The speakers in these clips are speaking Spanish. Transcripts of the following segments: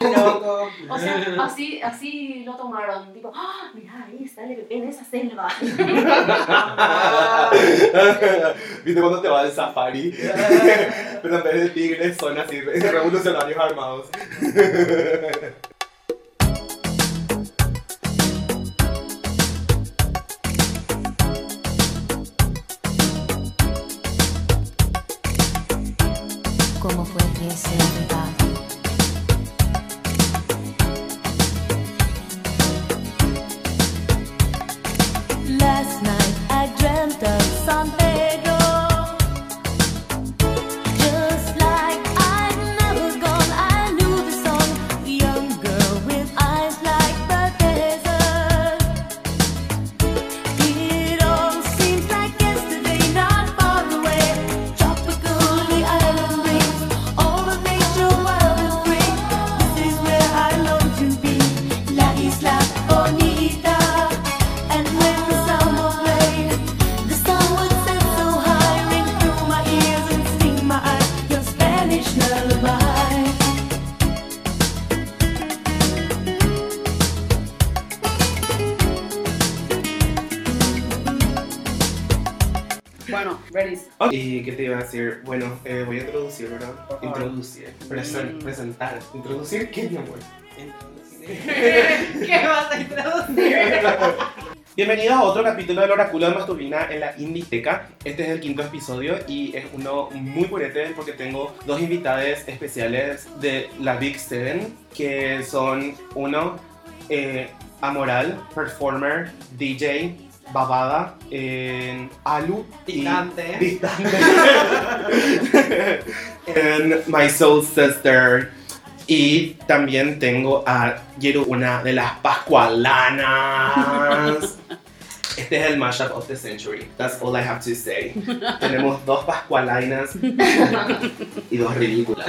Loco. O sea, así, así lo tomaron. Tipo, ¡ah! Mira, ahí está el bebé en esa selva. ¿Viste cuando te vas al safari? Pero en vez de tigres son así, revolucionarios armados. ¿Cómo fue que se iba a decir? Bueno, eh, voy a introducir, ¿verdad? Por. Introducir, presen- presentar. ¿Introducir qué, mi amor? ¿Qué vas a introducir? Bienvenidos a otro capítulo del Oráculo de Masturina en la Inditeca. Este es el quinto episodio y es uno muy purete porque tengo dos invitadas especiales de la Big Seven, que son uno, eh, Amoral, performer, DJ, babada, eh, Alu y- Picante. Picante. And my soul sister. Y también tengo a Yeru, una de las pascualanas. Este es el mashup of the century. That's all I have to say. Tenemos dos pascualainas y dos ridículas.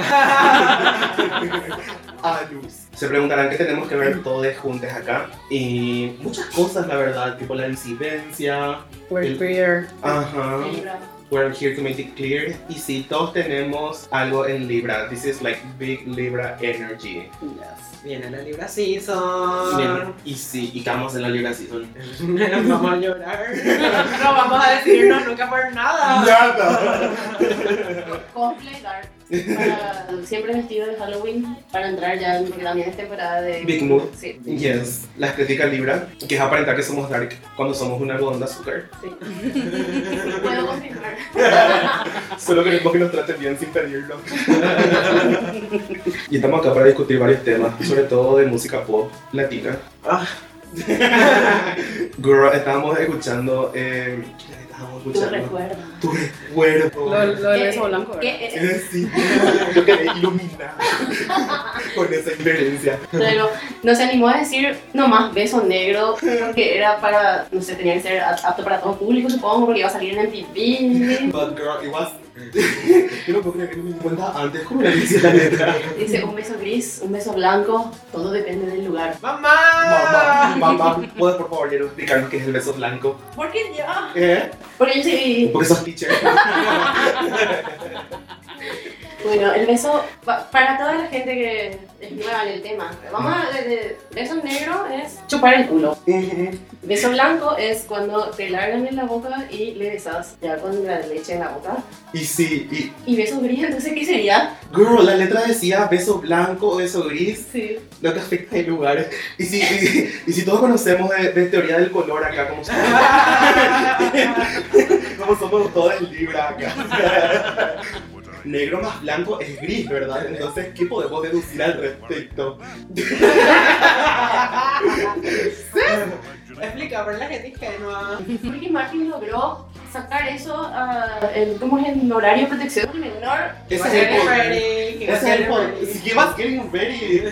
Alus. Se preguntarán qué tenemos que ver todos juntos acá. Y muchas cosas, la verdad, tipo la disidencia. We're El- queer. Ajá. We're here to make it clear. Y si todos tenemos algo en Libra, this is like big Libra energy. Yes. Viene la Libra Season. Bien, y sí, y estamos en la Libra season. vamos a llorar. No vamos a decirnos nunca por nada. Nada. Cosplay dark. Para- siempre vestido de Halloween para entrar ya, en- porque también es temporada de. Big mood. Sí. Yes, la estética Libra, que es aparentar que somos dark cuando somos un algodón de azúcar. sí. Puedo confirmar. Solo queremos que nos traten bien sin pedirlo. y estamos acá para discutir varios temas, sobre todo de música pop latina. Ah. Girl, estábamos escuchando. Eh, ¿Qué estábamos Tu escuchando? recuerdo. Tu recuerdo. Lo, lo del ¿Qué- beso blanco, ¿verdad? ¿Qué es? Eh, Sí, yo quedé iluminada con esa inferencia. Pero no se animó a decir nomás beso negro porque era para, no sé, tenía que ser apto para todo público, supongo, porque iba a salir en MTV. But girl, it was. Yo no puedo creer que no me di cuenta antes. ¿Cómo le dice la letra? Dice un beso gris, un beso blanco, todo depende del lugar. ¡Mamá! Mamá, mamá, ¿puedes por favor Yero, explicarnos qué es el beso blanco? ¿Por qué yo? ¿Eh? Porque yo sí. Porque sos teacher. Bueno, el beso, pa- para toda la gente que es nueva en el tema, vamos a. de- de- beso negro es chupar el culo. Beso blanco es cuando te largan en la boca y le besas ya con la leche en la boca. Y sí, y. Y beso gris, entonces, ¿qué sería? Girl, la letra decía beso blanco o beso gris. Sí. No te afecta el lugar. Y si, y, y si todos conocemos de, de teoría del color acá, como somos, como somos todos Libra acá. Negro más blanco es gris, ¿verdad? Entonces, ¿qué podemos deducir al respecto? Explica, pero la gente ingenua. Porque Martin logró sacar eso ah, en, ¿cómo es? en horario de protección del menor. Ese es el ready, Ese es el ready. Si llevas getting ready.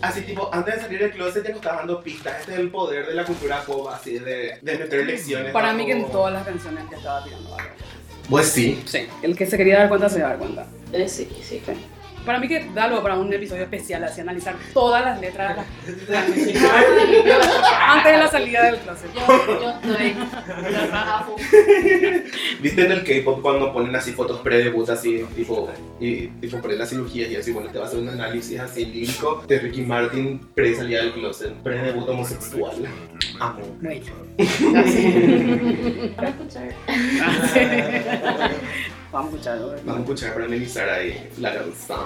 Así tipo, antes de salir del closet ya nos estás dando pistas. Este es el poder de la cultura pop, así de, de meter lecciones. Para mí que en todas las canciones que estaba tirando. ¿vale? Pues sí. Sí, el que se quería dar cuenta se da cuenta. Eh, sí, sí. Para mí que da algo para un episodio especial, así analizar todas las letras de la- antes de la salida del closet. Yo, yo estoy. ¿Viste en el K-pop cuando ponen así fotos pre-debut así, tipo, y tipo pre las cirugías y así, bueno, te va a hacer un análisis así lírico de Ricky Martin pre-salida del closet, pre-debut homosexual. Amo. Muy. Para escuchar. Vamos a escucharlo. Vamos a escuchar para analizar ahí la canción.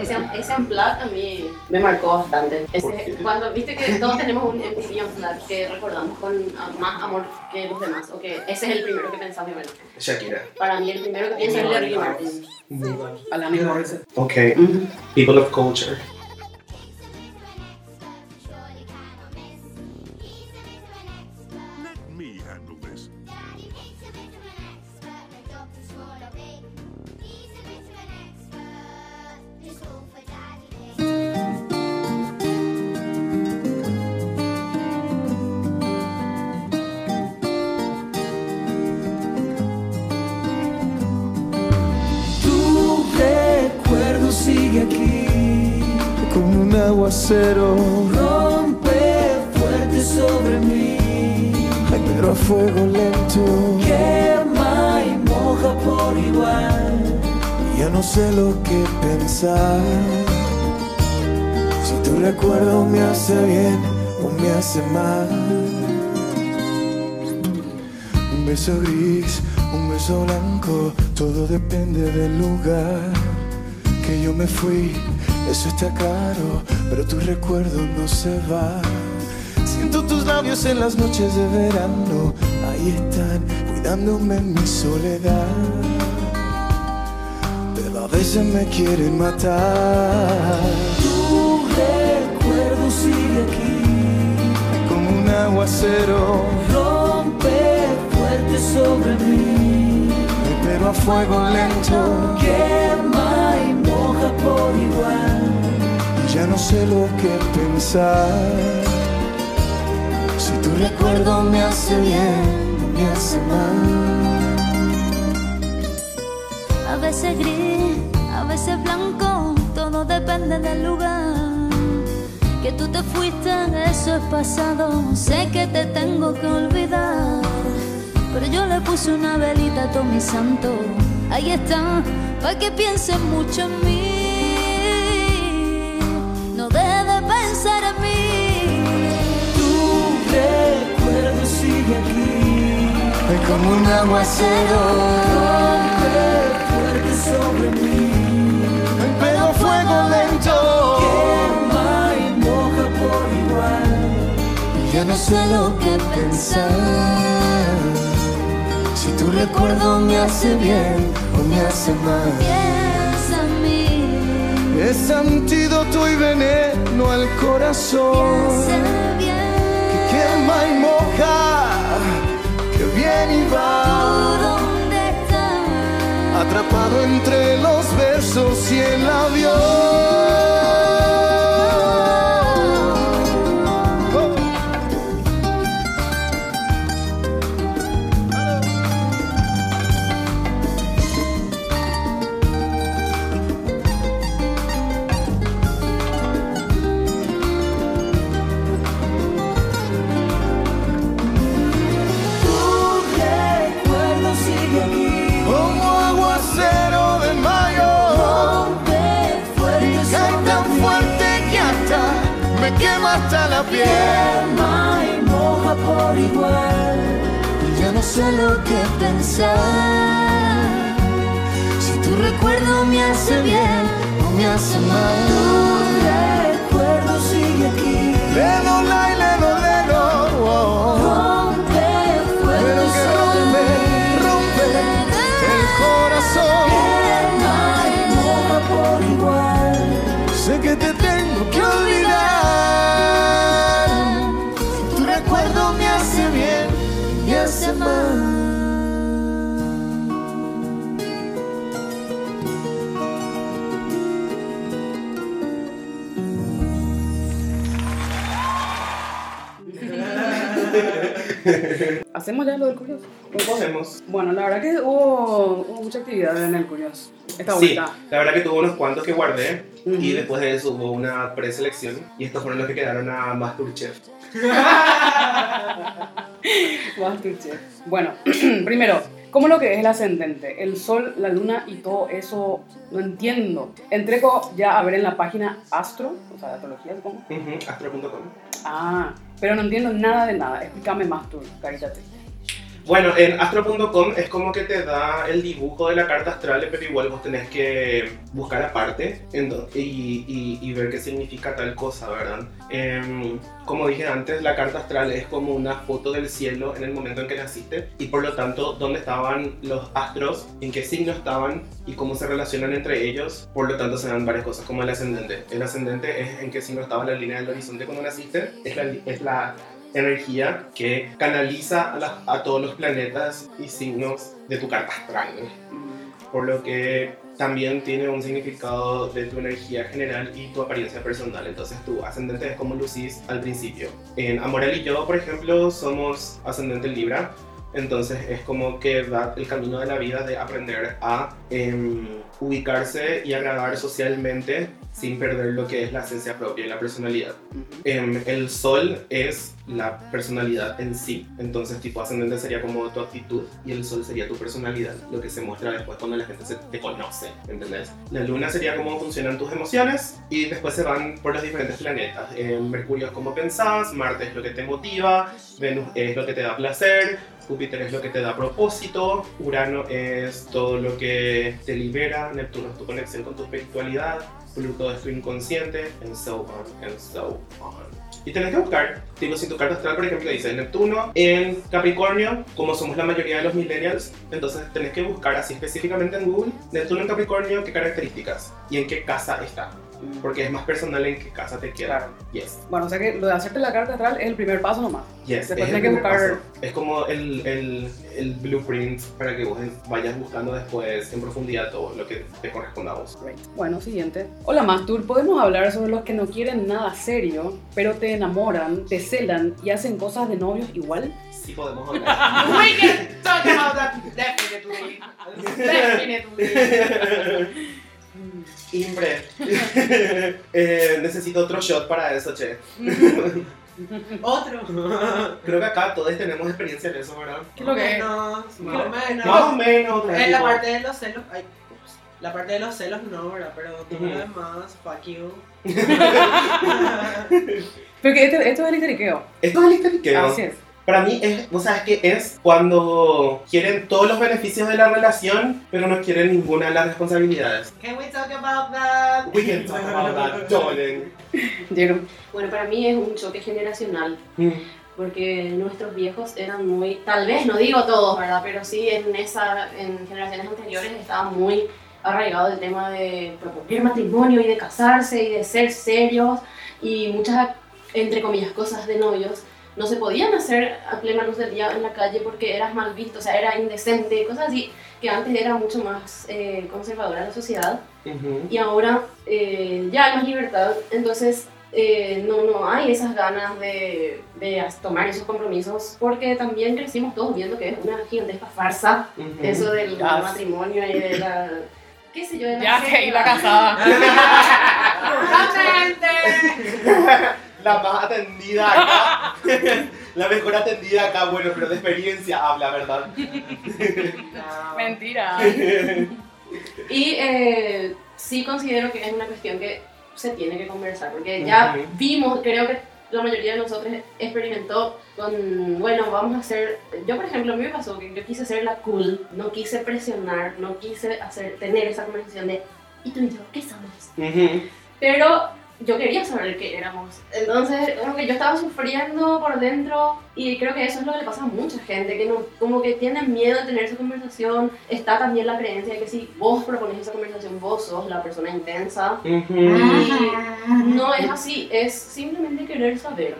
Ese, ese unplugged a mí me marcó bastante. Ese, cuando viste que todos tenemos un MTV unplugged que recordamos con ah, más amor que los demás, o que ese es el primero que pensamos. Bueno, Shakira. para mí el primero que pienso es el de Ricky Martin. Alanis Morissette. Ok, people of culture. Aguacero. Rompe fuerte sobre mí. Ay, pero a fuego lento. Quema y moja por igual. Ya no sé lo que pensar. Si tu recuerdo me hace bien o me hace mal. Un beso gris, un beso blanco, todo depende del lugar que yo me fui. Eso está claro, pero tu recuerdo no se va. Siento tus labios en las noches de verano, ahí están, cuidándome en mi soledad. Pero a veces me quieren matar. Tu recuerdo sigue aquí como un aguacero. Rompe fuerte sobre mí, pero a fuego lento. Quema y moja por igual. Ya no sé lo que pensar. Si tu recuerdo me hace bien, me hace mal. A veces gris, a veces blanco, todo depende del lugar. Que tú te fuiste, eso es pasado. Sé que te tengo que olvidar. Pero yo le puse una velita a todo mi santo. Ahí está, para que pienses mucho en mí. Sigue aquí, es como un aguacero. Fuerte sobre mí, pero fuego lento. Quema y moja por igual. Ya no sé lo que pensar. Si tu recuerdo me hace bien o me hace mal. Piensa en mí. Es antídoto y veneno al corazón. Piensa bien. quema y moja, que viene y ¿Tú va, atrapado entre los versos y el avión. Hasta la piel. Quema y moja por igual. Ya no sé lo que Pensar. Si tu recuerdo me hace bien o me hace Tu mal. recuerdo sigue aquí. Lelo, lai, ¿Hacemos ya lo del curioso? Podemos. Bueno, la verdad que hubo, hubo mucha actividad en el curioso. Esta Sí, vuelta. la verdad que tuvo unos cuantos que guardé y después de eso hubo una preselección y estos fueron los que quedaron a Masterchef. Masterchef. Bueno, primero, ¿cómo lo que es el ascendente? El sol, la luna y todo eso, no entiendo. Entré ya a ver en la página Astro, o sea, de astrología. Ujú, Astro.com. Ah, pero no entiendo nada de nada. Explícame más tú, carítate. Bueno, en astro.com es como que te da el dibujo de la carta astral, pero igual vos tenés que buscar aparte y, y- y ver qué significa tal cosa, ¿verdad? Em, como dije antes, la carta astral es como una foto del cielo en el momento en que naciste y por lo tanto dónde estaban los astros, en qué signo estaban y cómo se relacionan entre ellos. Por lo tanto se dan varias cosas como el ascendente. El ascendente es en qué signo estaba la línea del horizonte cuando naciste, es la, es la energía que canaliza a, todos los planetas y signos de tu carta astral. Por lo que también tiene un significado de tu energía general y tu apariencia personal. Entonces tu ascendente es como lucís al principio. En Amorel y yo, por ejemplo, somos ascendente Libra. Entonces es como que va el camino de la vida de aprender a em, ubicarse y agradar socialmente sin perder lo que es la esencia propia y la personalidad. Em, el sol es la personalidad en sí, entonces tipo ascendente sería como tu actitud y el sol sería tu personalidad, lo que se muestra después cuando la gente se te conoce, ¿entendés? La luna sería cómo funcionan tus emociones y después se van por los diferentes planetas. Em, Mercurio es cómo pensás, Marte es lo que te motiva, Venus es lo que te da placer, Júpiter es lo que te da propósito, Urano es todo lo que te libera, Neptuno es tu conexión con tu espiritualidad, Pluto es tu inconsciente, and so on, and so on. Y tenés que buscar, digo, si tu carta astral, por ejemplo, dice Neptuno en Capricornio, como somos la mayoría de los millennials, entonces tenés que buscar así específicamente en Google, Neptuno en Capricornio, qué características y en qué casa está, porque es más personal en qué casa te queda. Claro. Yes, Bueno, o sea que lo de hacerte la carta astral es el primer paso nomás. yes. Después es el que primer buscar- paso. Es como el, el, el blueprint para que vos vayas buscando después en profundidad todo lo que te corresponda a vos. Great. Bueno, siguiente. Hola Mastur, podemos hablar sobre los que no quieren nada serio, pero te enamoran, te celan y hacen cosas de novios igual. Sí podemos hablar. We can talk about that definitely. Definitely. Impre. Eh, necesito otro shot para eso, che. Otro. Creo que acá todos tenemos experiencia en eso, ¿verdad? ¿Qué lo que es? Menos, más o menos. Más o menos. En la parte de los celos, ay, ups. la parte de los celos no, ¿verdad? Pero todo lo demás, fuck you. Pero que este- esto es el histeriqueo. Esto es el histeriqueo. Así es. Para mí es, o sea, es que es cuando quieren todos los beneficios de la relación, pero no quieren ninguna de las responsabilidades. Can we talk about that? We can talk about that, darling. Bueno, para mí es un choque generacional. Mm. porque nuestros viejos eran muy, tal vez no digo todos, ¿verdad? Pero sí en esa, en generaciones anteriores estaba muy arraigado el tema de proponer matrimonio y de casarse y de ser serios y muchas, entre comillas, cosas de novios no se podían hacer a plena luz del día en la calle porque eras mal visto, o sea, era indecente, cosas así que antes era mucho más eh, conservadora la sociedad. Y ahora eh, ya hay más libertad, entonces eh, no, no hay esas ganas de, de tomar esos compromisos porque también crecimos todos viendo que es una gigantesca farsa eso del matrimonio y de la... qué sé yo, de la Ya que iba casada. La más atendida acá. La mejor atendida acá, bueno, pero de experiencia habla, ¿verdad? No. Mentira. Y eh, sí considero que es una cuestión que se tiene que conversar, porque ya vimos, creo que la mayoría de nosotros experimentó con, bueno, vamos a hacer, yo por ejemplo, a mí me pasó que yo quise ser la cool, no quise presionar, no quise hacer, tener esa conversación de, ¿y tú y yo qué somos? Pero yo quería saber qué éramos. Entonces, como que yo estaba sufriendo por dentro y creo que eso es lo que le pasa a mucha gente, que no, como que tienen miedo de tener esa conversación. Está también la creencia de que si vos propones esa conversación, vos sos la persona intensa. Ujú. Y no es así, es simplemente querer saber.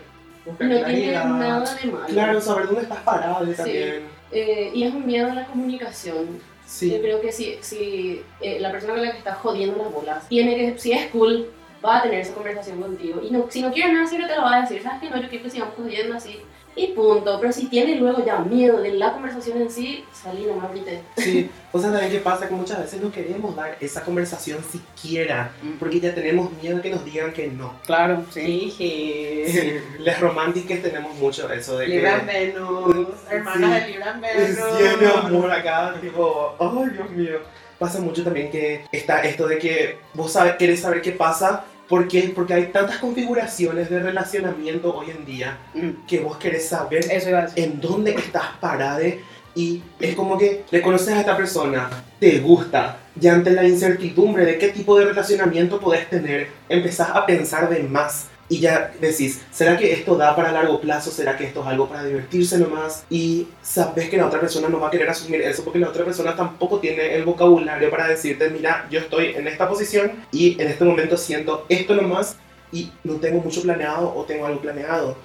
Buscar No tiene nada de malo. Claro, saber dónde estás parado también. Eh, y es un miedo a la comunicación. Yo Sí. creo que si, si eh, la persona con la que está jodiendo las bolas tiene que, si es cool, va a tener esa conversación contigo. Y no, si no quiere nada serio, te lo va a decir, ¿sabes qué? No, yo quiero que sigamos jodiendo así. Y punto. Pero si tiene luego ya miedo de la conversación en sí, salí nomás grité. Sí, o sea, también qué pasa que muchas veces no queremos dar esa conversación siquiera, porque ya tenemos miedo de que nos digan que no. Claro, sí. Jiji. Sí, las románticas tenemos mucho eso de que... Libra Venus, hermanas de Libra Venus. Sí, mi amor, acá, tipo, ay, Dios mío. Pasa mucho también que está esto de que vos sabe, querés saber qué pasa, ¿por qué? Porque hay tantas configuraciones de relacionamiento hoy en día Mm, que vos querés saber en dónde estás parada y es como que le conoces a esta persona, te gusta, y ante la incertidumbre de qué tipo de relacionamiento podés tener, empezás a pensar de más. Y ya decís, ¿será que esto da para largo plazo? ¿Será que esto es algo para divertirse nomás? Y sabes que la otra persona no va a querer asumir eso porque la otra persona tampoco tiene el vocabulario para decirte, mira, yo estoy en esta posición y en este momento siento esto nomás y no tengo mucho planeado o tengo algo planeado.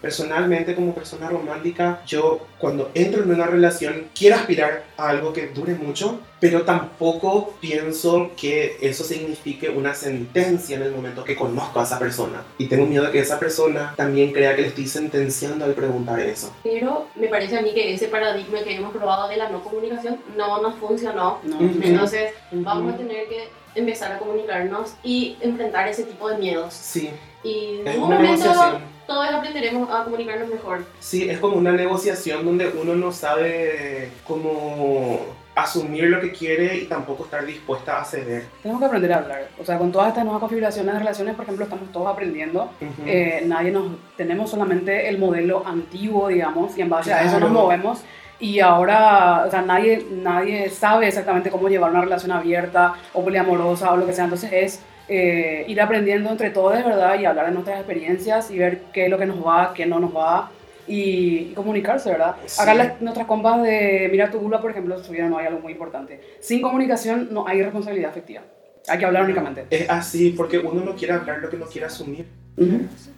Personalmente, como persona romántica, yo cuando entro en una relación quiero aspirar a algo que dure mucho, pero tampoco pienso que eso signifique una sentencia en el momento que conozco a esa persona. Y tengo miedo de que esa persona también crea que le estoy sentenciando al preguntar eso. Pero me parece a mí que ese paradigma que hemos probado de la no comunicación no nos funcionó. No. Ujú. Entonces vamos a tener que empezar a comunicarnos y enfrentar ese tipo de miedos. Sí, Y en un momento negociación. todos aprenderemos a comunicarnos mejor. Sí, es como una negociación donde uno no sabe cómo asumir lo que quiere y tampoco estar dispuesta a ceder. Tenemos que aprender a hablar. O sea, con todas estas nuevas configuraciones de relaciones, por ejemplo, estamos todos aprendiendo. Ujú. Eh, nadie nos. Tenemos solamente el modelo antiguo, digamos, y en base a eso Claro. nos movemos. Y ahora, o sea, nadie, nadie sabe exactamente cómo llevar una relación abierta o poliamorosa o lo que sea. Entonces es eh, ir aprendiendo entre todos, verdad, y hablar de nuestras experiencias y ver qué es lo que nos va, qué no nos va. Y, y comunicarse, ¿verdad? Sí. Acá las- nuestras compas de Mira tu Bula, por ejemplo, subieron hoy algo muy importante. Sin comunicación no hay responsabilidad afectiva. Hay que hablar únicamente. Es así, porque uno no quiere hablar lo que no quiere asumir.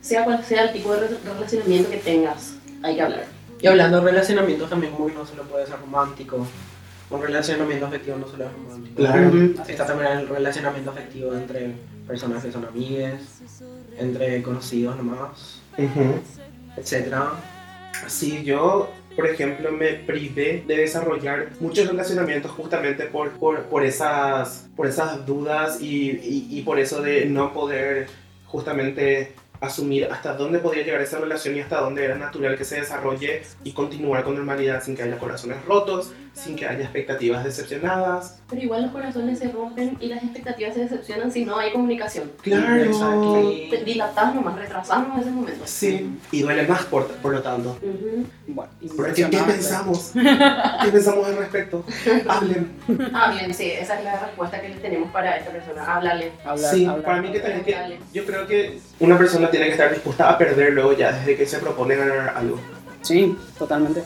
Sea cual sea el tipo de re- relacionamiento que tengas, hay que hablar. Y hablando de relacionamientos también muy no solo puede ser romántico. Un relacionamiento afectivo no solo es romántico. Claro. Está es. también el relacionamiento afectivo entre personas que son amigues, entre conocidos nomás, etcétera. Sí, yo, por ejemplo, me privé de desarrollar muchos relacionamientos justamente por, por, por, esas, por esas dudas y, y, y por eso de no poder justamente asumir hasta dónde podía llegar esa relación y hasta dónde era natural que se desarrolle y continuar con normalidad sin que haya corazones rotos, sin que haya expectativas decepcionadas. Pero igual los corazones se rompen y las expectativas se decepcionan si no hay comunicación. Claro. Exacto. Dilatás nomás, retrasamos ese momento. Sí, y duele más por, por lo tanto. Ujú. Bueno, ¿Pero ¿Qué, pensamos? ¿Qué pensamos al respecto? Hablen. Ah, bien, sí, esa es la respuesta que tenemos para esta persona. Háblale. Hablar- sí, hablar- para mí que también que yo creo que una persona tiene que estar dispuesta a perder luego ya desde que se propone ganar algo. Sí, totalmente.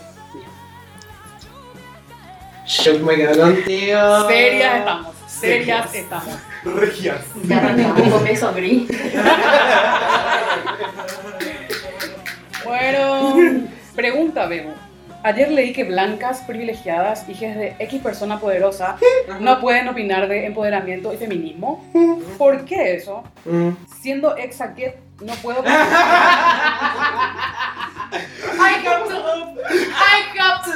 Yo me quedo contigo. Serias estamos, serias Serias. estamos. Regias. Ya arrancamos con beso gris. Bueno, pregunta, Bebo. Ayer leí que blancas privilegiadas, hijas de X persona poderosa, no pueden opinar de empoderamiento y feminismo. ¿Por qué eso? Mm. Siendo ex no puedo... I got to up. I got to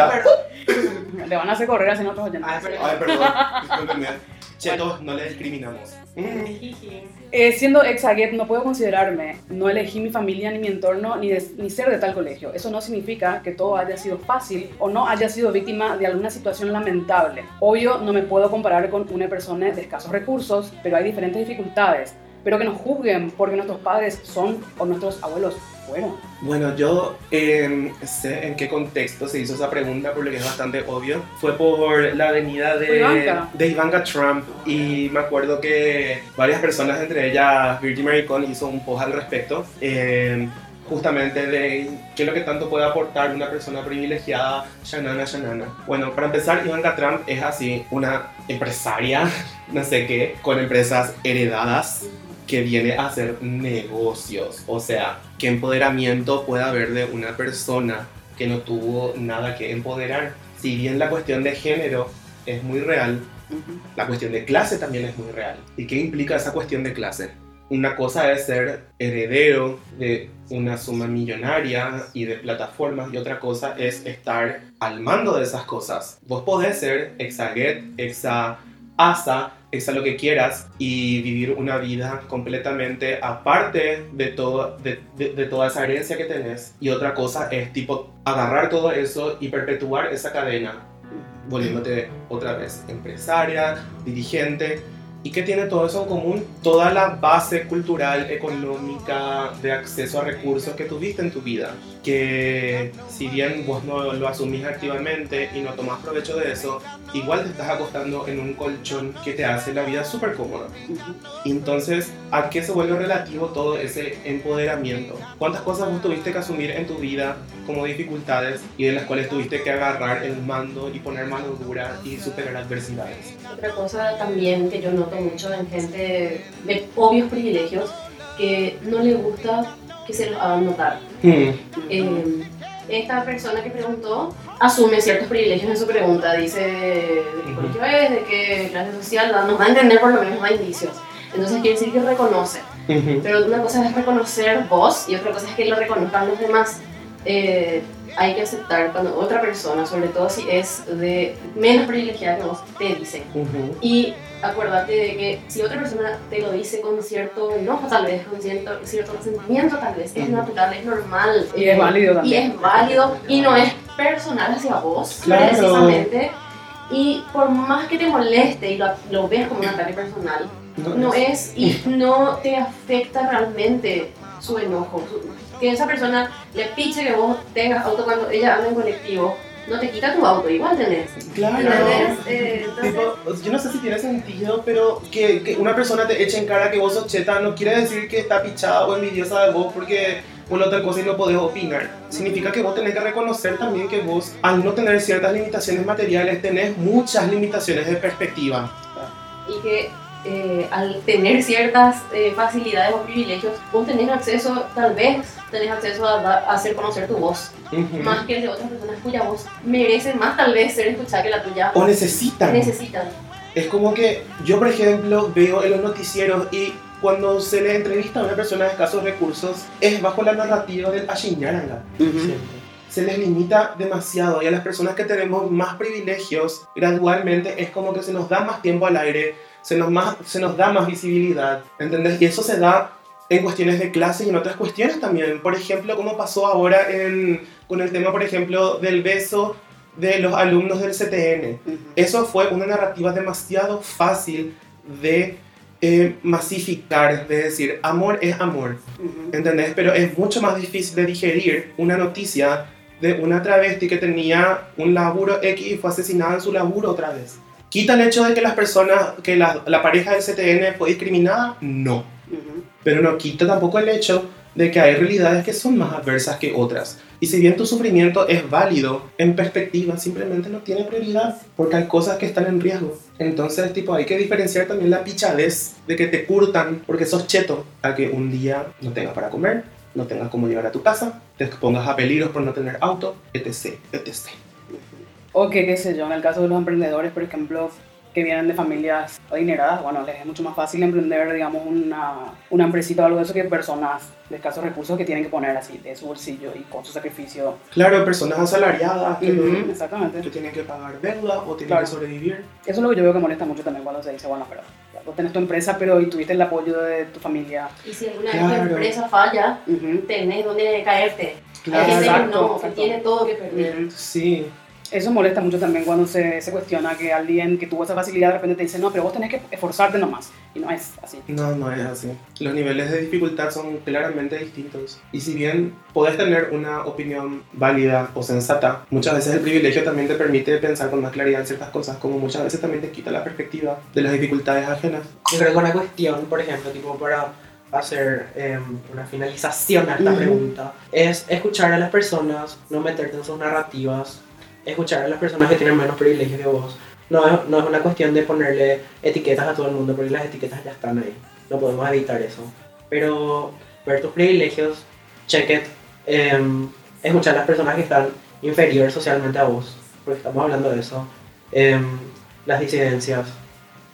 up. Le van a hacer correr así otros oyentes. Ay, perdón. Discúlpenme. Chetos, no le discriminamos. Mm. Eh, siendo ex Aguet, no puedo considerarme, no elegí mi familia ni mi entorno ni, de- ni ser de tal colegio. Eso no significa que todo haya sido fácil o no haya sido víctima de alguna situación lamentable. Obvio, no me puedo comparar con una persona de escasos recursos, pero hay diferentes dificultades. Pero que nos juzguen porque nuestros padres son o nuestros abuelos fueron. Bueno, yo eh, sé en qué contexto se hizo esa pregunta, por lo que es bastante obvio. Fue por la avenida de Ivanka. de Ivanka Trump y me acuerdo que varias personas, entre ellas Virgin Maricón, hizo un post al respecto. eh, justamente de qué es lo que tanto puede aportar una persona privilegiada, Shanana Shanana. Bueno, para empezar, Ivanka Trump es así, una empresaria, no sé qué, con empresas heredadas que viene a hacer negocios. O sea, ¿qué empoderamiento puede haber de una persona que no tuvo nada que empoderar? Si bien la cuestión de género es muy real. La cuestión de clase también es muy real. ¿Y qué implica esa cuestión de clase? Una cosa es ser heredero de una suma millonaria y de plataformas y otra cosa es estar al mando de esas cosas. Vos podés ser exaget, exa exa lo que quieras y vivir una vida completamente aparte de, todo, de- de toda esa herencia que tenés. Y otra cosa es tipo agarrar todo eso y perpetuar esa cadena volviéndote otra vez empresaria, dirigente. ¿Y qué tiene todo eso en común? Toda la base cultural, económica, de acceso a recursos que tuviste en tu vida. Que si bien vos no lo asumís activamente y no tomás provecho de eso, igual te estás acostando en un colchón que te hace la vida súper cómoda. Entonces, ¿a qué se vuelve relativo todo ese empoderamiento? ¿Cuántas cosas vos tuviste que asumir en tu vida como dificultades y de las cuales tuviste que agarrar el mando y poner mano dura y superar adversidades? Otra cosa también que yo noto mucho en gente de obvios privilegios, que no le gusta que se los hagan notar. Hmm, Eh, esta persona que preguntó asume ciertos privilegios en su pregunta. Dice de qué colegio es, de qué clase social, nos va a entender por lo menos da indicios. Entonces quiere decir que reconoce. Pero una cosa es reconocer vos y otra cosa es que lo reconozcan los demás. Eh, hay que aceptar cuando otra persona, sobre todo si es de menos privilegiada que vos, te dice. ujú. Y acuérdate de que si otra persona te lo dice con cierto enojo, tal vez, con cierto, cierto resentimiento, tal vez, es natural, es normal. Y es válido también. Y es válido y no es personal hacia vos, Claro. precisamente. Y por más que te moleste y lo, lo veas como un ataque personal, no es y no te afecta realmente su enojo. Su- que esa persona le piche que vos tengas auto cuando ella anda en colectivo, no te quita tu auto, igual tenés. Claro. ¿Entendés? Eh, entonces, Tipo, yo no sé si tiene sentido, pero que, que una persona te eche en cara que vos sos cheta no quiere decir que está pichada o envidiosa de vos porque por la otra cosa y no podés opinar. Significa que vos tenés que reconocer también que vos, al no tener ciertas limitaciones materiales, tenés muchas limitaciones de perspectiva. y que eh, al tener ciertas eh, facilidades o privilegios, vos tenés acceso, tal vez tenés acceso a, hacer conocer tu voz, más que el de otras personas cuya voz merece más tal vez ser escuchada que la tuya O necesitan. necesitan. Es como que yo, por ejemplo, veo en los noticieros y cuando se le entrevista a una persona de escasos recursos, es bajo la narrativa del Ashinyaranga. siempre. Se les limita demasiado y a las personas que tenemos más privilegios, gradualmente es como que se nos da más tiempo al aire, se nos, más, se nos da más visibilidad, ¿entendés? Y eso se da en cuestiones de clase y en otras cuestiones también. Por ejemplo, como pasó ahora en, con el tema, por ejemplo, del beso de los alumnos del CTN. Eso fue una narrativa demasiado fácil de eh, masificar, de decir, amor es amor, ¿entendés? Pero es mucho más difícil de digerir una noticia de una travesti que tenía un laburo X y fue asesinada en su laburo otra vez. ¿Quita el hecho de que las personas, que la, la pareja del CTN fue discriminada? No. Pero no quita tampoco el hecho de que hay realidades que son más adversas que otras. Y si bien tu sufrimiento es válido, en perspectiva simplemente no tiene prioridad, porque hay cosas que están en riesgo. Entonces, tipo, hay que diferenciar también la pichadez de que te curtan porque sos cheto, a que un día no tengas para comer, no tengas cómo llegar a tu casa, te expongas a peligros por no tener auto, etc, etc. O que, qué sé yo, en el caso de los emprendedores, por ejemplo, que vienen de familias adineradas, bueno, les es mucho más fácil emprender, digamos, una, una empresita o algo de eso que personas de escasos recursos que tienen que poner así de su bolsillo y con su sacrificio. Claro, personas asalariadas que, Exactamente. que tienen que pagar deuda o tienen Claro. que sobrevivir. Eso es lo que yo veo que molesta mucho también cuando se dice, bueno, pero ya, vos tenés tu empresa, pero y tuviste el apoyo de tu familia. Y si alguna vez Claro. tu empresa falla, Ujú. tenés donde caerte. Claro. Hay gente que Exacto, no, que tiene todo que perder. Sí, Eso molesta mucho también cuando se, se cuestiona que alguien que tuvo esa facilidad de repente te dice, no, pero vos tenés que esforzarte nomás. Y no es así. No, no es así. Los niveles de dificultad son claramente distintos. Y si bien podés tener una opinión válida o sensata, muchas veces el privilegio también te permite pensar con más claridad en ciertas cosas, como muchas veces también te quita la perspectiva de las dificultades ajenas. Yo creo que una cuestión, por ejemplo, tipo para hacer em, una finalización a esta Ujú. pregunta, es escuchar a las personas, no meterte en sus narrativas, escuchar a las personas que tienen menos privilegios que vos. No es, no es una cuestión de ponerle etiquetas a todo el mundo, porque las etiquetas ya están ahí. No podemos evitar eso. Pero ver tus privilegios, check it, em, escuchar a las personas que están inferiores socialmente a vos, porque estamos hablando de eso. em, las disidencias,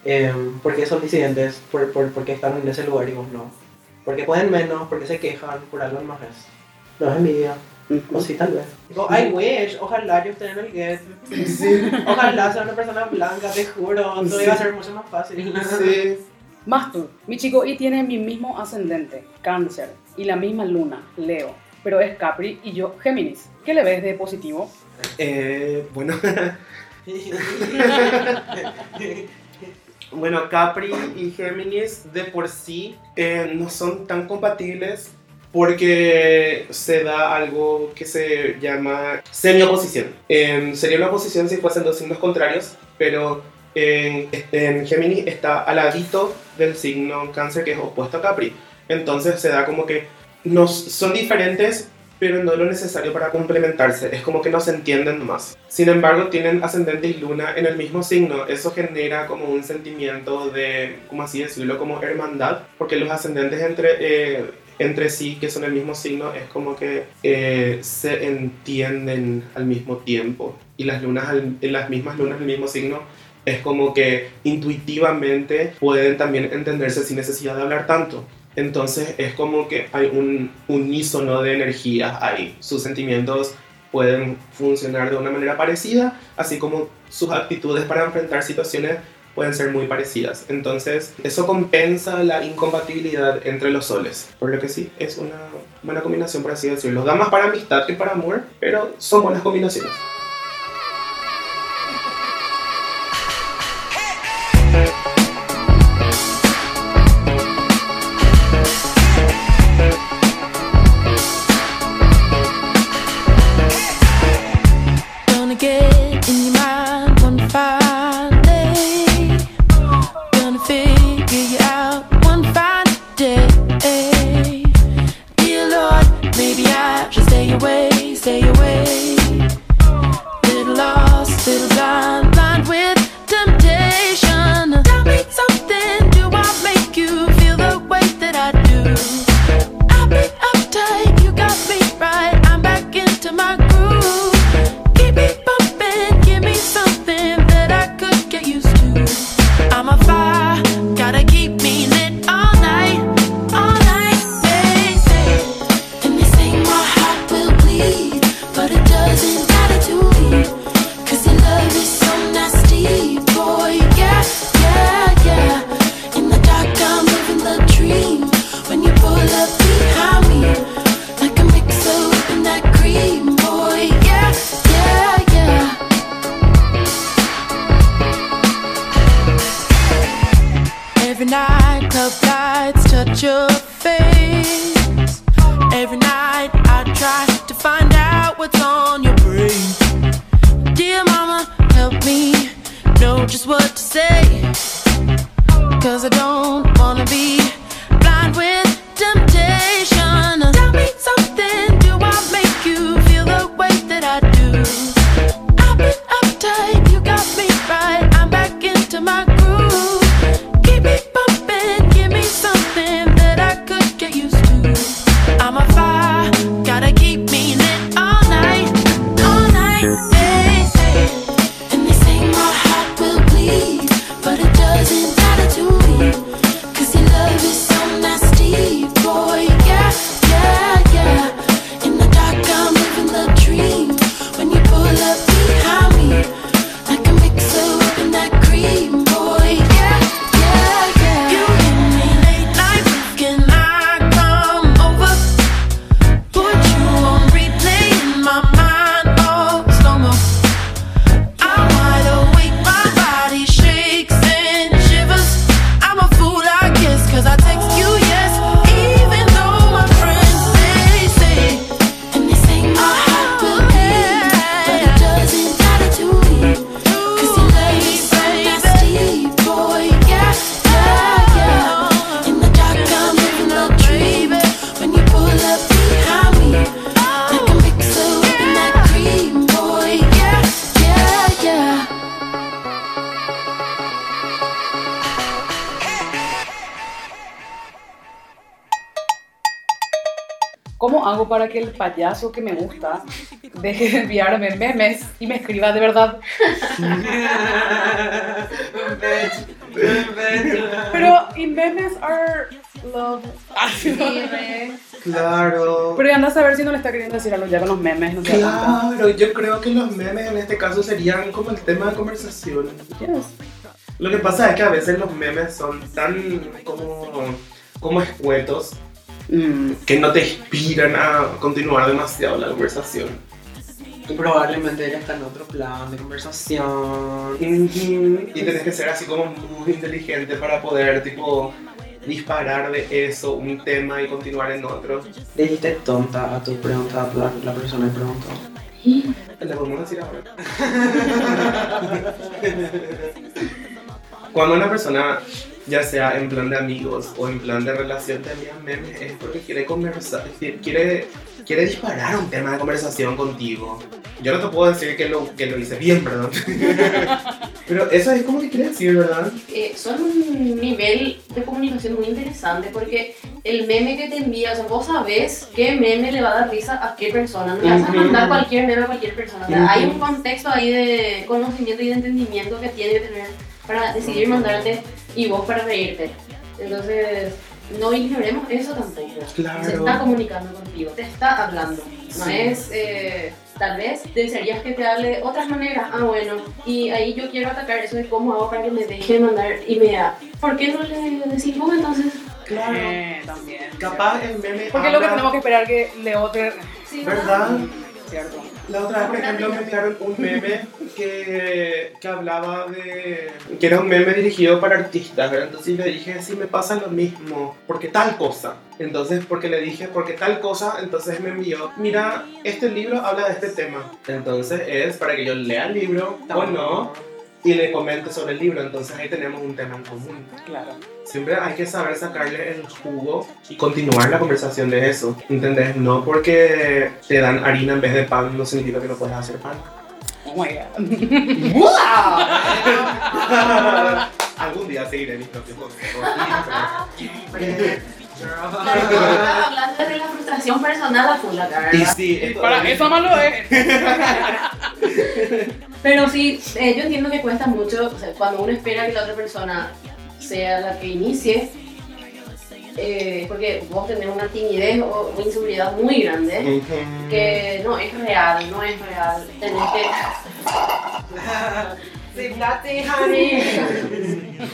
Eh, ¿Por qué son disidentes? ¿Por, por, porque están en ese lugar y vos no? Porque pueden menos, porque se quejan, por algo más es. No es envidia. O sí, tal vez. Tipo, I wish, ojalá yo esté en el get. Ojalá sea una persona blanca, te juro. Todo iba a ser mucho más fácil. Sí. Mastur, mi chico y tiene mi mismo ascendente, cáncer, y la misma luna, Leo, pero es Capri y yo Géminis. ¿Qué le ves de positivo? Eh, bueno, bueno, Capri y Géminis de por sí eh, no son tan compatibles porque se da algo que se llama semioposición. Eh, sería una oposición si fuesen dos signos contrarios, pero en, en Géminis está al ladito del signo cáncer que es opuesto a Capri. Entonces se da como que nos, son diferentes, pero no lo necesario para complementarse. Es como que no se entienden más. Sin embargo, tienen ascendente y luna en el mismo signo. Eso genera como un sentimiento de, ¿cómo así decirlo? Como hermandad, porque los ascendentes entre, eh, entre sí, que son el mismo signo, es como que eh, se entienden al mismo tiempo. Y las lunas, las mismas lunas del mismo signo es como que intuitivamente pueden también entenderse sin necesidad de hablar tanto. Entonces es como que hay un unísono de energías ahí. Sus sentimientos pueden funcionar de una manera parecida, así como sus actitudes para enfrentar situaciones pueden ser muy parecidas. Entonces eso compensa la incompatibilidad entre los soles. Por lo que sí, es una buena combinación, por así decirlo. Da más para amistad que para amor, pero son buenas combinaciones. Que el payaso que me gusta deje de enviarme memes y me escriba de verdad? Pero, y memes are love. Sí, re. Claro. Pero anda a saber si no le está queriendo decir algo ya con los memes, no sé. Claro, yo creo que los memes en este caso serían como el tema de conversación. Yes. Lo que pasa es que a veces los memes son tan como, como escuetos Mm, que no te inspiran a continuar demasiado la conversación. Y probablemente ella está en otro plan de conversación. Y tenés que ser así como muy inteligente para poder tipo disparar de eso un tema y continuar en otro. Le dijiste tonta a tu pregunta, a la, la persona que preguntó. Le podemos decir ahora. Cuando una persona, ya sea en plan de amigos o en plan de relación, te envía memes, es porque quiere conversar, quiere, quiere disparar un tema de conversación contigo. Yo no te puedo decir que lo, que lo hice bien, perdón. Pero eso es como que quiere decir, ¿verdad? Eh, son un nivel de comunicación muy interesante porque el meme que te envía, o sea, vos sabés qué meme le va a dar risa a qué persona. No le vas a mandar cualquier meme a cualquier persona. O sea, hay un contexto ahí de conocimiento y de entendimiento que tiene que tener para decidir mandarte y vos para reírte. Entonces, no ignoremos eso tampoco. Claro. Se está comunicando contigo, te está hablando. No Sí. es, eh, tal vez desearías que te hable de otras maneras. Ah, bueno. Y ahí yo quiero atacar eso de cómo hago para que me deje mandar y me da. ¿Por qué no le decís vos entonces? Claro. eh, también. Capaz el meme Porque es lo que habla- tenemos que esperar que le otro. Sí, ¿Verdad? Cierto. La otra vez, por ejemplo, me enviaron un meme que, que hablaba de... que era un meme dirigido para artistas, ¿verdad? Entonces le dije, sí, me pasa lo mismo, porque tal cosa. Entonces, porque le dije, porque tal cosa, entonces me envió, mira, este libro habla de este tema. Entonces es para que yo lea el libro o no y le comente sobre el libro. Entonces ahí tenemos un tema en común. Claro. Siempre hay que saber sacarle el jugo y continuar la conversación de eso. ¿Entendés? No porque te dan harina en vez de pan no significa que no puedes hacer pan. Oh my god. Algún día seguiré mis propios consejos. Claro, hablando de la frustración personal a full acá, Y sí, esto- Para eso malo es. Pero sí, eh, yo entiendo que cuesta mucho, o sea, cuando uno espera que la otra persona sea la que inicie, eh, porque vos tenés una timidez o una inseguridad muy grande, que no es real, no es real, tenés que...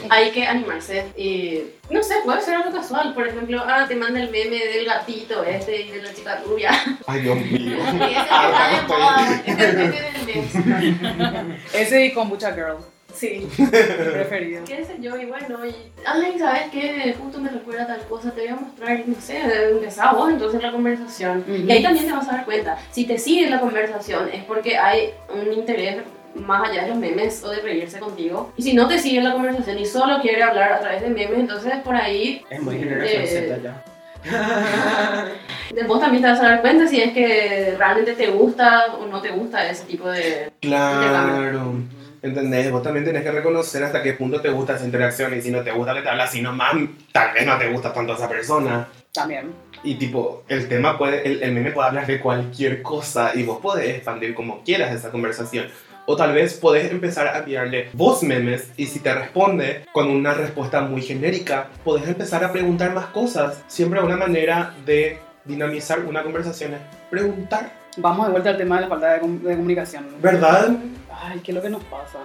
Hay que animarse y no sé, puede ser algo casual, por ejemplo, ah, te manda el meme del gatito este y de la chica rubia. Ay, Dios mío. Y ese que Ah, de moda, ese es el meme del mes. Ese y con mucha girl. Sí. Preferido. qué sé yo, y bueno, y, ay, ¿sabes qué? Justo me recuerda tal cosa, te voy a mostrar, no sé, empezá vos entonces la conversación. Ujú. Y ahí también te vas a dar cuenta, si te sigue la conversación es porque hay un interés más allá de los memes o de reírse contigo. Y si no te sigue la conversación y solo quiere hablar a través de memes, entonces por ahí Es muy generación Eh, Z ya. de vos también te vas a dar cuenta si es que realmente te gusta o no te gusta ese tipo de... Claro. ¿Entendés? Vos también tenés que reconocer hasta qué punto te gusta esa interacción y si no te gusta que te habla así nomás, tal vez no te gusta tanto esa persona. También. Y tipo, el tema puede, el, el meme puede hablar de cualquier cosa y vos podés expandir como quieras esa conversación. O tal vez podés empezar a enviarle vos memes y si te responde con una respuesta muy genérica, podés empezar a preguntar más cosas. Siempre una manera de dinamizar una conversación es preguntar. Vamos de vuelta al tema de la falta de, com- de comunicación. ¿Verdad? Ay, ¿qué es lo que nos pasa?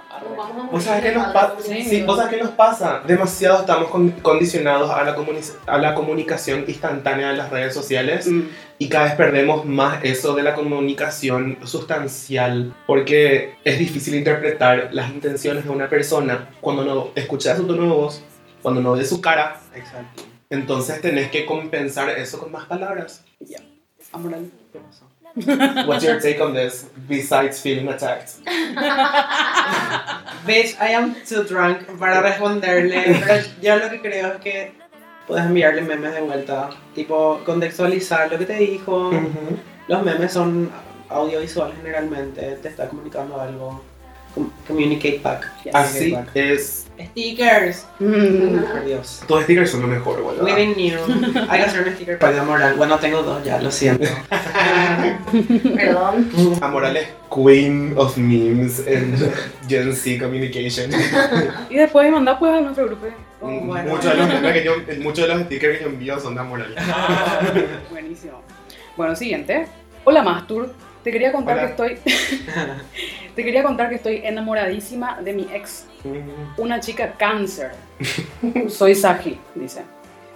¿Vos sabés qué nos pasa? de Sí, ¿vos sabés qué nos pasa? Demasiado estamos con- condicionados a la, a la comunicación instantánea de las redes sociales. Mm, Y cada vez perdemos más eso de la comunicación sustancial, porque es difícil interpretar las intenciones de una persona cuando no escuchas su tono de voz, cuando no ves su cara. Exacto. Entonces tenés que compensar eso con más palabras. Amoral. ¿Qué pasó? What's your take on this, besides feeling attacked? Bitch, I am too drunk para responderle. Pero yo lo que creo es que puedes enviarle memes de vuelta. Tipo, contextualizar lo que te dijo. Los memes son audiovisuales generalmente. Te está comunicando algo. Com- Communicate back. Así Communicate es. Stickers. Mm, Por Dios. Todos stickers son lo mejor, boludo. Within you. Hay que hacer un sticker para moral. Bueno, tengo dos ya, lo siento. Perdón. Amoral es Queen of Memes en Gen Z Communication. Y después mandar pues a nuestro grupo. Oh, bueno. muchos, de los, memes que yo- muchos de los stickers que yo envío son de Amoral. Buenísimo. Bueno, siguiente. Hola Mastur, te quería contar Hola. que estoy te quería contar que estoy enamoradísima de mi ex, una chica cáncer. Soy Saji, dice.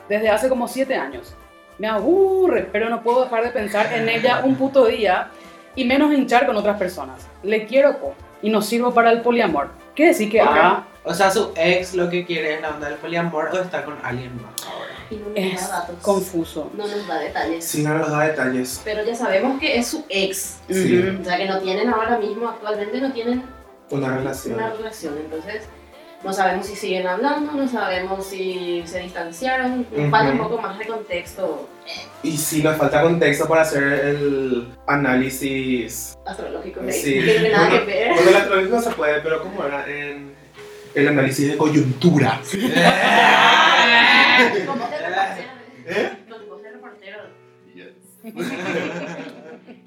Desde hace como siete años. Me aburre, pero no puedo dejar de pensar en ella un puto día y menos hinchar con otras personas. Le quiero co y no sirvo para el poliamor. ¿Qué decir que Ok. haga? O sea, su ex lo que quiere es la onda del poliamor o está con alguien más ahora. Y no nos Es da datos. confuso. No nos da detalles. Si no nos da detalles. Pero ya sabemos que es su ex. Sí. Ujú. O sea, que no tienen ahora mismo, actualmente no tienen Una relación. una relación. Entonces, no sabemos si siguen hablando, no sabemos si se distanciaron. Nos falta un poco más de contexto Y si nos falta contexto para hacer el análisis. astrológico. de- Sí. Que no tiene nada que ver. bueno, el astrológico no se puede, pero como era en el análisis de coyuntura. Con voz de reportero. ¿Eh? De reportero.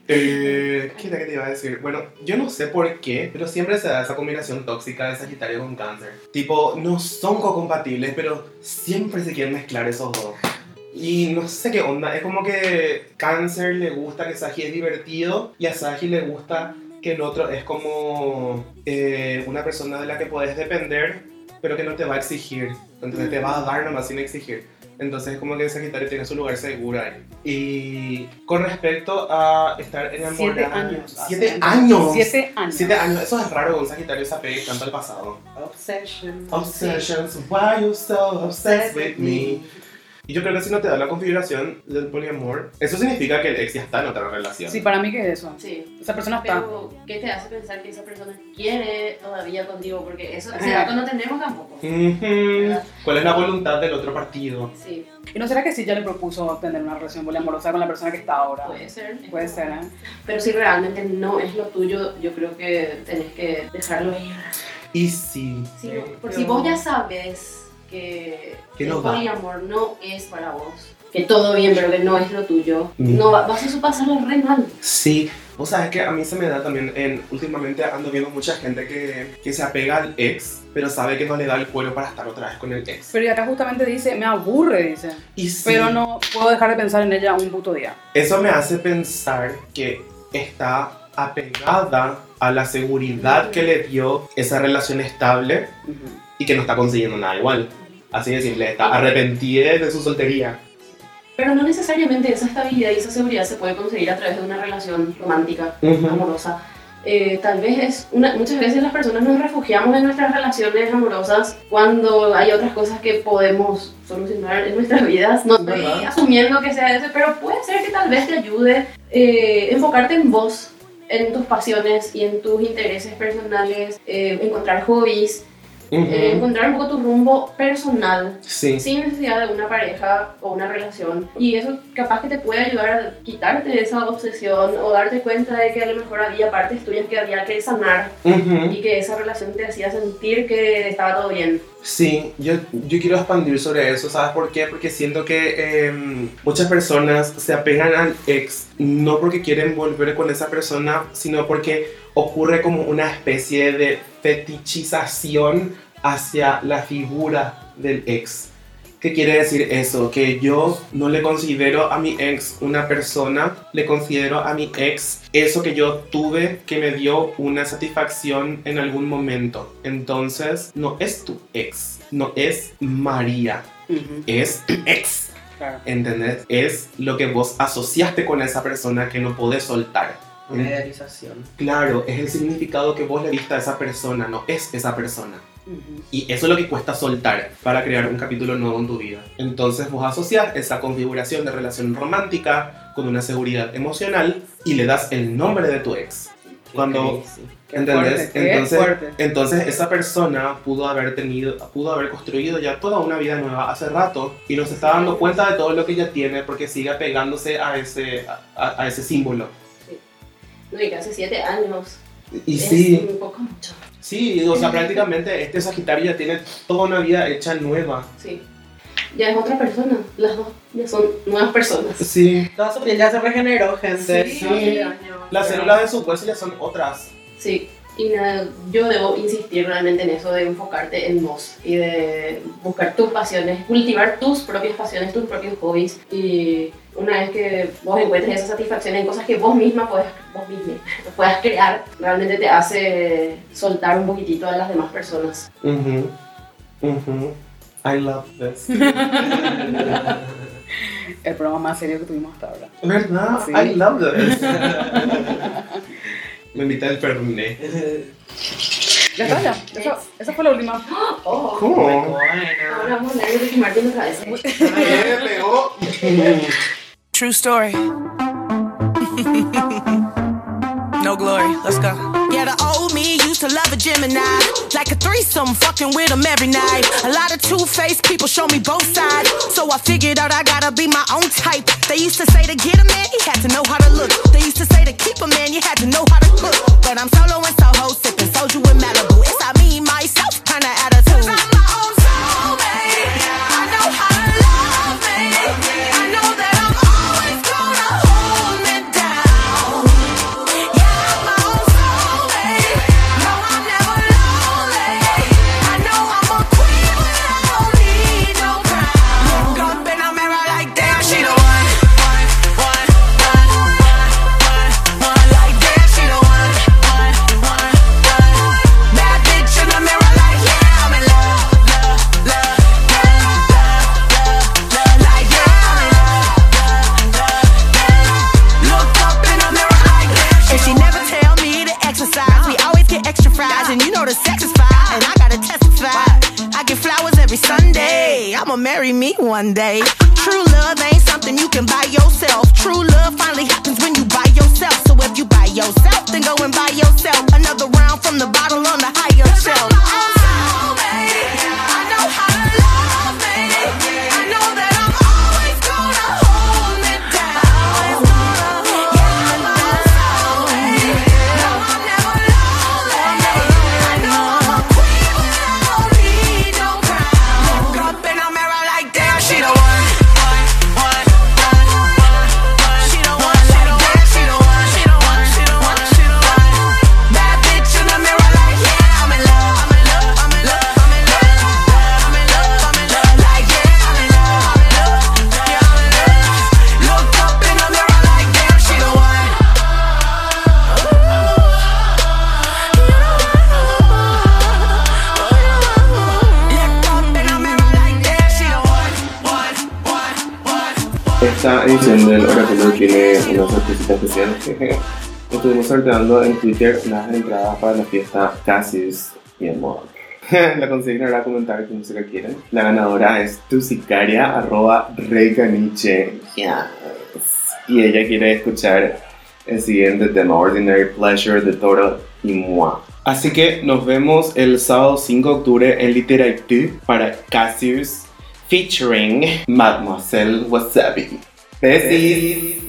Eh, ¿Qué era que te iba a decir? Bueno, yo no sé por qué, pero siempre se da esa combinación tóxica de Sagitario con Cáncer. Tipo, no son co-compatibles, pero siempre se quieren mezclar esos dos. Y no sé qué onda, es como que Cáncer le gusta que Sagi es divertido y a Sagi le gusta que el otro es como eh, una persona de la que puedes depender, pero que no te va a exigir. Entonces te va a dar nomás sin exigir. Entonces como que Sagitario tiene su lugar seguro ahí. Y con respecto a estar enamorado... Siete años. ¡Siete años! Siete años. Siete años. Eso es raro que un Sagitario se apegue tanto al pasado. Obsession. Obsessions, why you so obsessed with me? Y yo creo que si no te da la configuración del poliamor, eso significa que el ex ya está en otra relación. Sí, para mí que es eso. Sí. Esa persona está. Pero, ¿qué te hace pensar que esa persona quiere todavía contigo? Porque eso, ese dato no tenemos tampoco. ¿Cuál es la voluntad del otro partido? Sí, ¿Y no será que sí ya le propuso tener una relación poliamorosa con la persona que está ahora? puede ser. Puede ser, ¿eh? Pero si realmente no es lo tuyo, yo creo que tenés que dejarlo ir. Y sí. Sí, por pero- si vos ya sabes que Que el poliamor no es para vos, que todo bien, pero que no es lo tuyo, Mm. no va- vas a pasarlo re mal. Sí, o sea, es que a mí se me da también, en, últimamente ando viendo mucha gente que, que se apega al ex, pero sabe que no le da el cuero para estar otra vez con el ex. Pero y acá justamente dice, me aburre, dice. Y sí, Pero no puedo dejar de pensar en ella un puto día. eso me hace pensar que está apegada a la seguridad que le dio esa relación estable y que no está consiguiendo nada igual. Así de simple, está arrepentida de su soltería. Pero no necesariamente esa estabilidad y esa seguridad se puede conseguir a través de una relación romántica, Ujú. amorosa. Eh, tal vez es una, muchas veces las personas nos refugiamos en nuestras relaciones amorosas cuando hay otras cosas que podemos solucionar en nuestras vidas. No estoy ¿Verdad? asumiendo que sea eso, pero puede ser que tal vez te ayude eh, enfocarte en vos, en tus pasiones y en tus intereses personales, eh, encontrar hobbies, Ujú. eh, encontrar un poco tu rumbo personal Sí. sin necesidad de una pareja o una relación. Y eso capaz que te puede ayudar a quitarte esa obsesión o darte cuenta de que a lo mejor había partes tuyas que había que sanar Ujú. y que esa relación te hacía sentir que estaba todo bien. Sí, yo, yo quiero expandir sobre eso, ¿sabes por qué? Porque siento que em, muchas personas se apegan al ex no porque quieren volver con esa persona, sino porque ocurre como una especie de fetichización hacia la figura del ex. ¿Qué quiere decir eso? Que yo no le considero a mi ex una persona, le considero a mi ex eso que yo tuve que me dio una satisfacción en algún momento. Entonces, no es tu ex, no es María, es tu ex. Claro. ¿Entendés? Es lo que vos asociaste con esa persona que no podés soltar. Una idealización. Claro, es el significado que vos le diste a esa persona, no es esa persona. Y eso es lo que cuesta soltar para crear un capítulo nuevo en tu vida. Entonces vos asocias esa configuración de relación romántica con una seguridad emocional y le das el nombre de tu ex. Cuando- ¿Entendés? fuerte, Entonces, esa persona pudo haber tenido, pudo haber construido ya toda una vida nueva hace rato y no se está dando cuenta de todo lo que ya tiene porque sigue apegándose a ese, a, a ese símbolo. No, y siete años Y es sí, un poco mucho. sí, o sea, prácticamente este Sagitario ya tiene toda una vida hecha nueva. Sí. Ya es otra persona. Las dos ya son nuevas personas. Sí. Toda su piel ya se regeneró, gente. Sí. Sí. Las células de su hueso ya son otras. Sí. Y nada, yo debo insistir realmente en eso de enfocarte en vos y de buscar tus pasiones, cultivar tus propias pasiones, tus propios hobbies. Y una vez que vos encuentres esa satisfacción en cosas que vos misma puedes, vos misma puedas crear, realmente te hace soltar un poquitito a las demás personas. Mhm. Mhm. I love this. El programa más serio que tuvimos hasta ahora. ¿Verdad? Sí. I love this. Me invita el Fernet. Ya está, ya. Esa, esa fue la última. Oh, ¿Cómo? ahora vamos a otra vez. Pegó. True story. no glory. Let's go. Yeah, the old me used to love Gemini. Like a threesome, fucking with him every night. A lot of two faced people show me both sides. So I figured out I gotta be my own type. They used to say to get a man, you had to know how to look. They used to say to keep a man, you had to know how to cook. But I'm solo and Soho, sipping soju in Malibu. It's I me, myself, kinda attitude. I'ma marry me one day. True love ain't something you can buy yourself. True love finally happens when you buy yourself. So if you buy yourself, then go and buy yourself another round from the bottle on the higher shelf. En Twitter las entradas para la fiesta Cassius, mi amor. La consigna era comentar qué música quieren. La ganadora es tu sicaria, arroba reicaniche. Yes. Y ella quiere escuchar el siguiente tema, Ordinary Pleasure de Toro y Moi. Así que nos vemos el sábado 5 de octubre en Literature para Cassius featuring Mademoiselle Wasabi. Besis.